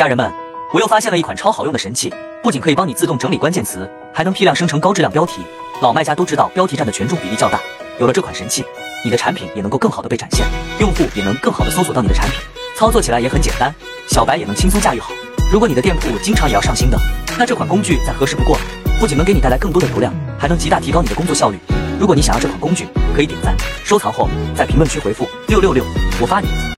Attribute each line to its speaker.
Speaker 1: 家人们我又发现了一款超好用的神器不仅可以帮你自动整理关键词还能批量生成高质量标题老卖家都知道标题占的权重比例较大。有了这款神器你的产品也能够更好的被展现用户也能更好的搜索到你的产品。操作起来也很简单小白也能轻松驾驭好。如果你的店铺经常也要上新的那这款工具再合适不过了不仅能给你带来更多的流量还能极大提高你的工作效率。如果你想要这款工具可以点赞收藏后在评论区回复六六六我发你。